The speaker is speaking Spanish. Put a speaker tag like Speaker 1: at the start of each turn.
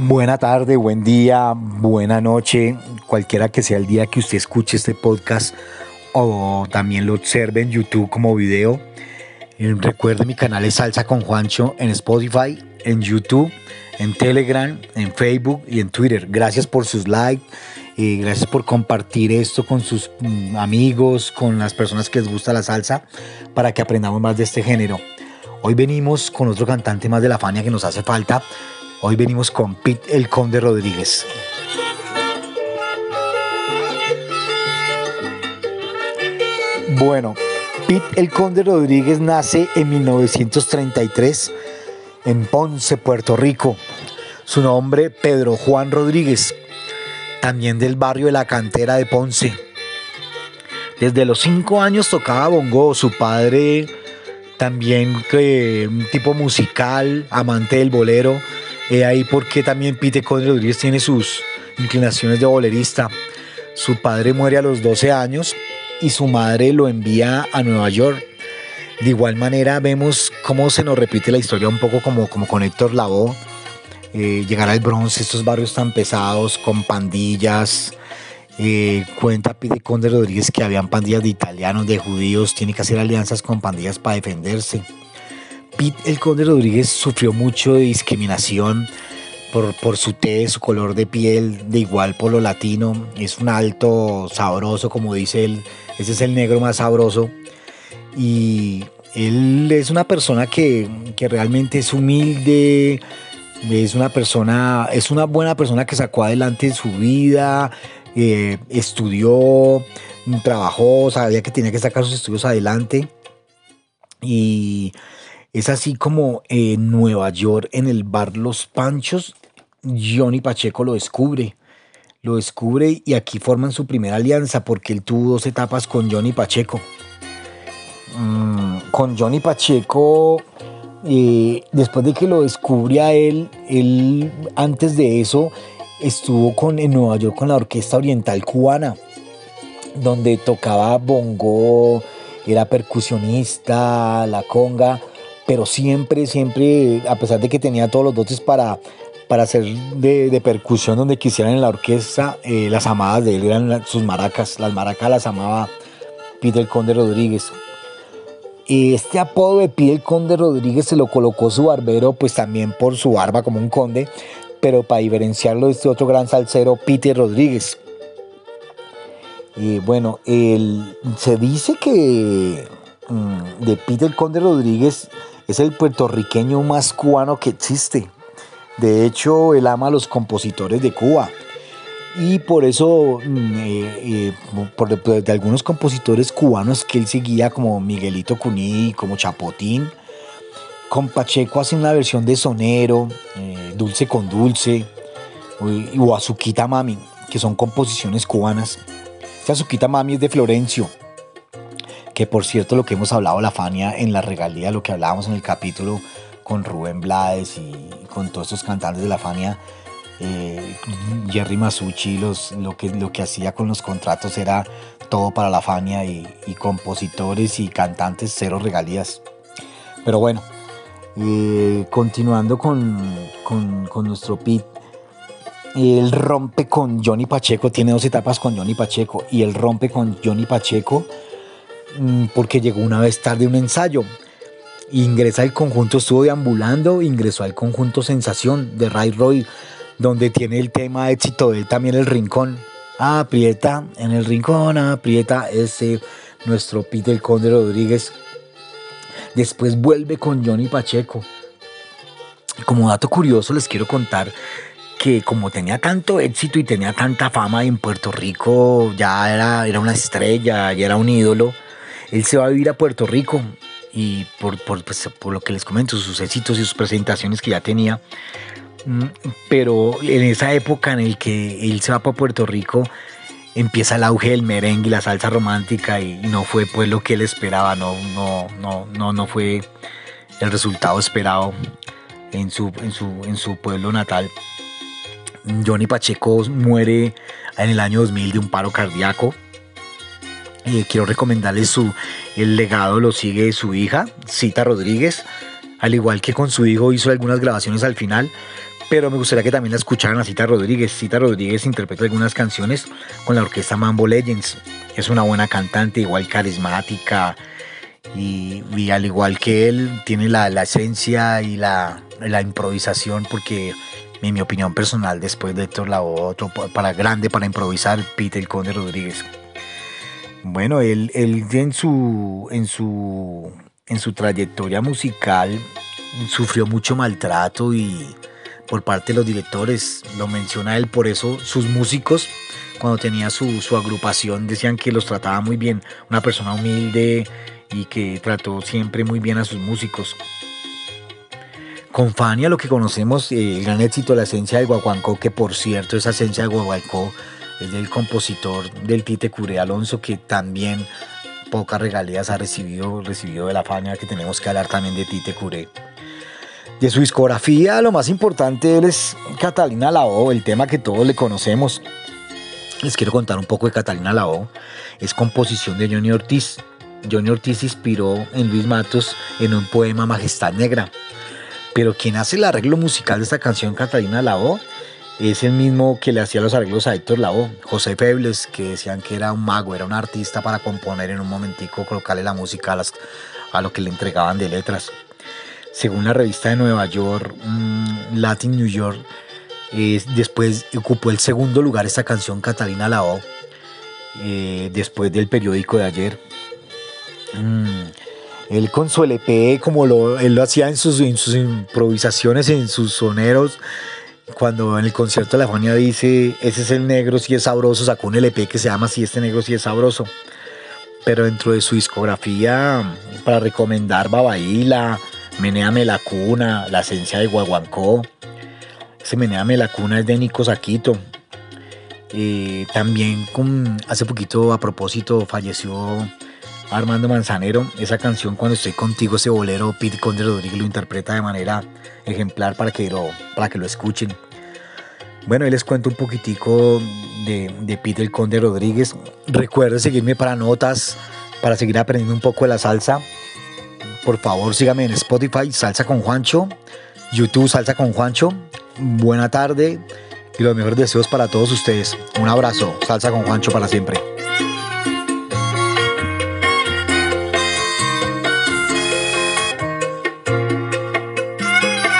Speaker 1: Buena tarde, buen día, buena noche, cualquiera que sea el día que usted escuche este podcast o también lo observe en YouTube como video. Eh, recuerde mi canal es Salsa con Juancho en Spotify, en YouTube, en Telegram, en Facebook y en Twitter. Gracias por sus likes, y gracias por compartir esto con sus mm, amigos, con las personas que les gusta la salsa, para que aprendamos más de este género. Hoy venimos con otro cantante más de la Fania que nos hace falta. Hoy venimos con Pete el Conde Rodríguez. Bueno, Pete el Conde Rodríguez nace en 1933 en Ponce, Puerto Rico. Su nombre, Pedro Juan Rodríguez, también del barrio de la cantera de Ponce. Desde los cinco años tocaba bongo, su padre también un tipo musical, amante del bolero. He ahí porque también Pete Conde Rodríguez tiene sus inclinaciones de bolerista. Su padre muere a los 12 años y su madre lo envía a Nueva York. De igual manera vemos cómo se nos repite la historia un poco como, como con Héctor Lavoe. Eh, llegar al bronce, estos barrios tan pesados, con pandillas, eh, cuenta Pide Conde Rodríguez que habían pandillas de italianos, de judíos, tiene que hacer alianzas con pandillas para defenderse. Pete el Conde Rodríguez sufrió mucho de discriminación por, por su tez, su color de piel, de igual por lo latino. Es un alto sabroso, como dice él. Ese es el negro más sabroso. Y él es una persona que, que realmente es humilde, es una persona, es una buena persona que sacó adelante su vida, eh, estudió, trabajó, sabía que tenía que sacar sus estudios adelante. Y es así como en Nueva York, en el bar Los Panchos, Johnny Pacheco lo descubre. Lo descubre y aquí forman su primera alianza porque él tuvo dos etapas con Johnny Pacheco. Mm, con Johnny Pacheco, eh, después de que lo descubre a él, él antes de eso estuvo con, en Nueva York con la Orquesta Oriental Cubana, donde tocaba bongo, era percusionista, la conga, pero siempre, siempre, a pesar de que tenía todos los dotes para, para hacer de, percusión donde quisieran en la orquesta, eh, las amadas de él eran sus maracas, las maracas las amaba Peter Conde Rodríguez. Este apodo de Peter Conde Rodríguez se lo colocó su barbero, pues también por su barba como un conde, pero para diferenciarlo de este otro gran salsero, Peter Rodríguez. Y bueno, se dice que mm, de Peter Conde Rodríguez es el puertorriqueño más cubano que existe. De hecho, él ama a los compositores de Cuba. Y por eso, mm, eh, eh, de algunos compositores cubanos que él seguía, como Miguelito Cuní, como Chapotín, con Pacheco hace una versión de Sonero, eh, Dulce con Dulce, o Azuquita Mami, que son composiciones cubanas. Esta Azuquita Mami es de Florencio, que por cierto lo que hemos hablado la Fania en la regalía, lo que hablábamos en el capítulo con Rubén Blades y con todos estos cantantes de la Fania, eh, Jerry Masucci los, lo, que, lo que hacía con los contratos era todo para la Fania y, y compositores y cantantes cero regalías. Pero bueno, eh, continuando con, nuestro pit, él rompe con Johnny Pacheco, tiene dos etapas con Johnny Pacheco, y él rompe con Johnny Pacheco porque llegó una vez tarde un ensayo. Ingresa al conjunto, estuvo deambulando, ingresó al conjunto Sensación de Ray Roy, donde tiene el tema éxito de él también el rincón. Aprieta en el rincón, aprieta ese nuestro Peter Conde Rodríguez Después vuelve con Johnny Pacheco. Como dato curioso les quiero contar que como tenía tanto éxito y tenía tanta fama en Puerto Rico, ya era, era una estrella, ya era un ídolo, él se va a vivir a Puerto Rico y por, por, pues, por lo que les comento, sus éxitos y sus presentaciones que ya tenía. Mm, pero en esa época en el que él se va para Puerto Rico, empieza el auge del merengue y la salsa romántica y, no fue pues lo que él esperaba, no, no, no, no, no fue el resultado esperado en su, en su, en su pueblo natal. Johnny Pacheco muere en el año 2000 de un paro cardíaco. Y quiero recomendarles su, el legado lo sigue su hija, Cita Rodríguez, al igual que con su hijo hizo algunas grabaciones al final, pero me gustaría que también la escucharan a Cita Rodríguez. Cita Rodríguez interpreta algunas canciones con la orquesta Mambo Legends. Es una buena cantante, igual carismática, y, al igual que él, tiene la, esencia y la, improvisación, porque en mi opinión personal, después de Héctor Lavoe, otro para grande para improvisar, Peter Conde Rodríguez. Bueno, él, él en, su, en, su, en su trayectoria musical sufrió mucho maltrato y por parte de los directores, lo menciona él, por eso sus músicos, cuando tenía su, su agrupación, decían que los trataba muy bien, una persona humilde, y que trató siempre muy bien a sus músicos. Con Fania lo que conocemos, eh, el gran éxito la esencia de Guaguancó, que por cierto esa esencia de Guaguancó es del compositor del Tite Curé Alonso, que también pocas regalías ha recibido, recibido de la Fania, que tenemos que hablar también de Tite Curé. De su discografía, lo más importante es Catalina Lao, el tema que todos le conocemos. Les quiero contar un poco de Catalina Lao. Es composición de Johnny Ortiz. Johnny Ortiz inspiró en Luis Matos en un poema Majestad Negra. Pero quien hace el arreglo musical de esta canción, Catalina Lao, es el mismo que le hacía los arreglos a Héctor Lavoe, José Febles, que decían que era un mago, era un artista para componer en un momentico, colocarle la música a, lo que le entregaban de letras. Según la revista de Nueva York, mm, Latin New York, después ocupó el segundo lugar esta canción Catalina Lao, eh, después del periódico de ayer. Mm. Él con su LP, como lo, él lo hacía en sus, sus improvisaciones, en sus soneros, cuando en el concierto de la Fania dice, ese es el negro, si es sabroso, sacó un LP que se llama Si este negro, si es sabroso. Pero dentro de su discografía, para recomendar Babaíla, Meneame la Cuna, La Esencia de Guaguancó, ese Meneame la Cuna es de Nico Saquito. Eh, también hace poquito, a propósito, falleció Armando Manzanero, esa canción Cuando estoy contigo, ese bolero, Pete Conde Rodríguez lo interpreta de manera ejemplar para que lo, para que lo escuchen. Bueno, ahí les cuento un poquitico de, de Pete el Conde Rodríguez. Recuerden seguirme para notas, para seguir aprendiendo un poco de la salsa. Por favor, síganme en Spotify, Salsa con Juancho, YouTube, Salsa con Juancho. Buena tarde y los mejores deseos para todos ustedes. Un abrazo, Salsa con Juancho para siempre.